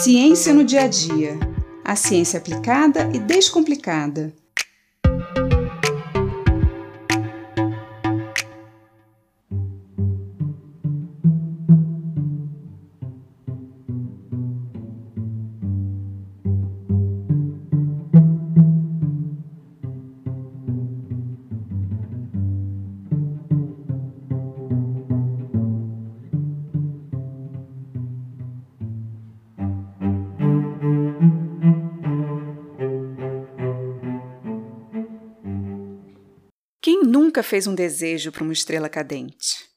Ciência no dia a dia. A ciência aplicada e descomplicada. Quem nunca fez um desejo para uma estrela cadente?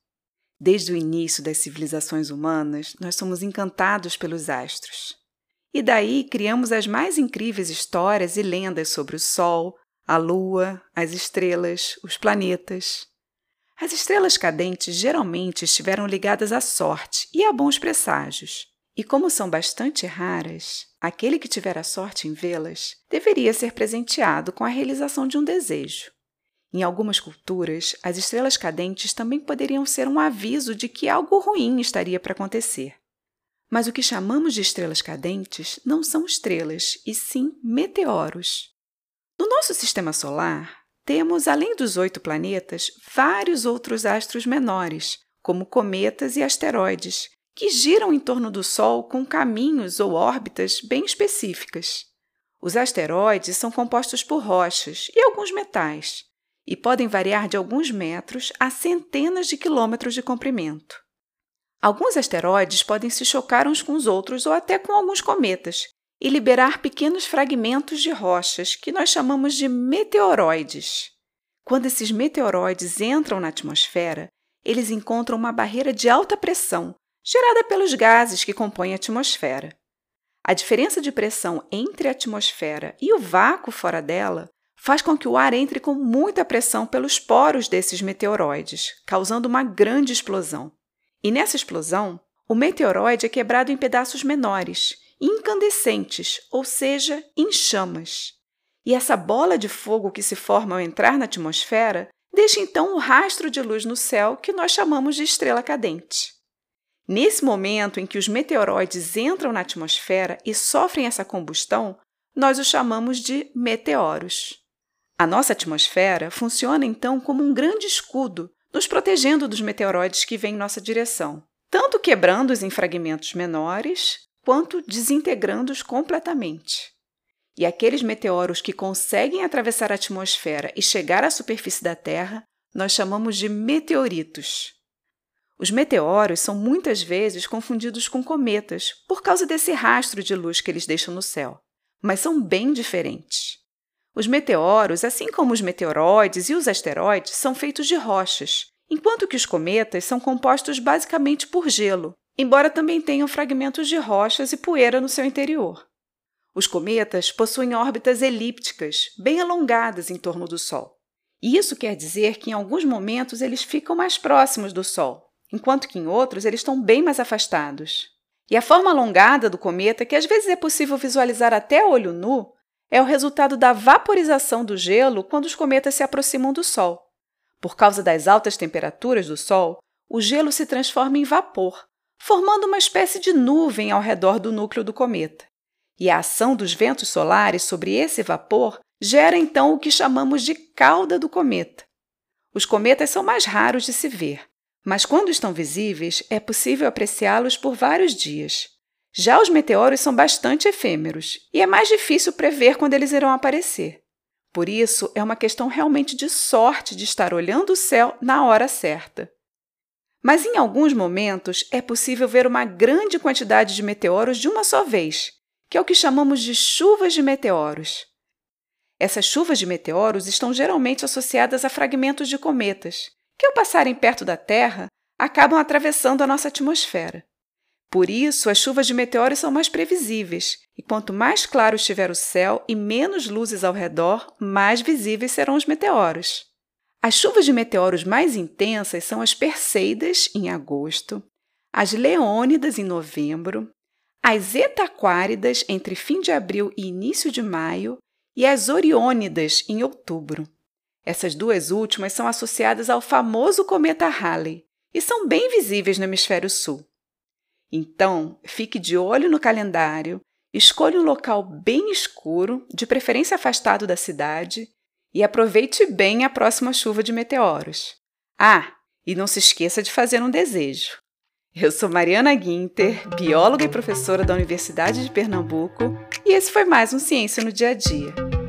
Desde o início das civilizações humanas, nós somos encantados pelos astros. E daí criamos as mais incríveis histórias e lendas sobre o Sol, a Lua, as estrelas, os planetas. As estrelas cadentes geralmente estiveram ligadas à sorte e a bons presságios. E como são bastante raras, aquele que tiver a sorte em vê-las deveria ser presenteado com a realização de um desejo. Em algumas culturas, as estrelas cadentes também poderiam ser um aviso de que algo ruim estaria para acontecer. Mas o que chamamos de estrelas cadentes não são estrelas, e sim meteoros. No nosso sistema solar, temos, além dos oito planetas, vários outros astros menores, como cometas e asteroides, que giram em torno do Sol com caminhos ou órbitas bem específicas. Os asteroides são compostos por rochas e alguns metais e podem variar de alguns metros a centenas de quilômetros de comprimento. Alguns asteroides podem se chocar uns com os outros ou até com alguns cometas e liberar pequenos fragmentos de rochas que nós chamamos de meteoroides. Quando esses meteoroides entram na atmosfera, eles encontram uma barreira de alta pressão gerada pelos gases que compõem a atmosfera. A diferença de pressão entre a atmosfera e o vácuo fora dela faz com que o ar entre com muita pressão pelos poros desses meteoroides, causando uma grande explosão. E nessa explosão, o meteoroide é quebrado em pedaços menores, incandescentes, ou seja, em chamas. E essa bola de fogo que se forma ao entrar na atmosfera deixa então um rastro de luz no céu que nós chamamos de estrela cadente. Nesse momento em que os meteoroides entram na atmosfera e sofrem essa combustão, nós os chamamos de meteoros. A nossa atmosfera funciona então como um grande escudo, nos protegendo dos meteoroides que vêm em nossa direção, tanto quebrando-os em fragmentos menores, quanto desintegrando-os completamente. E aqueles meteoros que conseguem atravessar a atmosfera e chegar à superfície da Terra, nós chamamos de meteoritos. Os meteoros são muitas vezes confundidos com cometas por causa desse rastro de luz que eles deixam no céu, mas são bem diferentes. Os meteoros, assim como os meteoroides e os asteroides, são feitos de rochas, enquanto que os cometas são compostos basicamente por gelo, embora também tenham fragmentos de rochas e poeira no seu interior. Os cometas possuem órbitas elípticas, bem alongadas em torno do Sol. E isso quer dizer que em alguns momentos eles ficam mais próximos do Sol, enquanto que em outros eles estão bem mais afastados. E a forma alongada do cometa, que às vezes é possível visualizar até olho nu, é o resultado da vaporização do gelo quando os cometas se aproximam do Sol. Por causa das altas temperaturas do Sol, o gelo se transforma em vapor, formando uma espécie de nuvem ao redor do núcleo do cometa. E a ação dos ventos solares sobre esse vapor gera então o que chamamos de cauda do cometa. Os cometas são mais raros de se ver, mas quando estão visíveis é possível apreciá-los por vários dias. Já os meteoros são bastante efêmeros e é mais difícil prever quando eles irão aparecer. Por isso, é uma questão realmente de sorte de estar olhando o céu na hora certa. Mas em alguns momentos é possível ver uma grande quantidade de meteoros de uma só vez, que é o que chamamos de chuvas de meteoros. Essas chuvas de meteoros estão geralmente associadas a fragmentos de cometas, que ao passarem perto da Terra acabam atravessando a nossa atmosfera. Por isso, as chuvas de meteoros são mais previsíveis, e quanto mais claro estiver o céu e menos luzes ao redor, mais visíveis serão os meteoros. As chuvas de meteoros mais intensas são as Perseidas, em agosto, as Leônidas, em novembro, as Etaquáridas, entre fim de abril e início de maio, e as Oriônidas, em outubro. Essas duas últimas são associadas ao famoso cometa Halley e são bem visíveis no hemisfério sul. Então, fique de olho no calendário, escolha um local bem escuro, de preferência afastado da cidade, e aproveite bem a próxima chuva de meteoros. Ah, e não se esqueça de fazer um desejo. Eu sou Mariana Guinter, bióloga e professora da Universidade de Pernambuco, e esse foi mais um Ciência no Dia a Dia.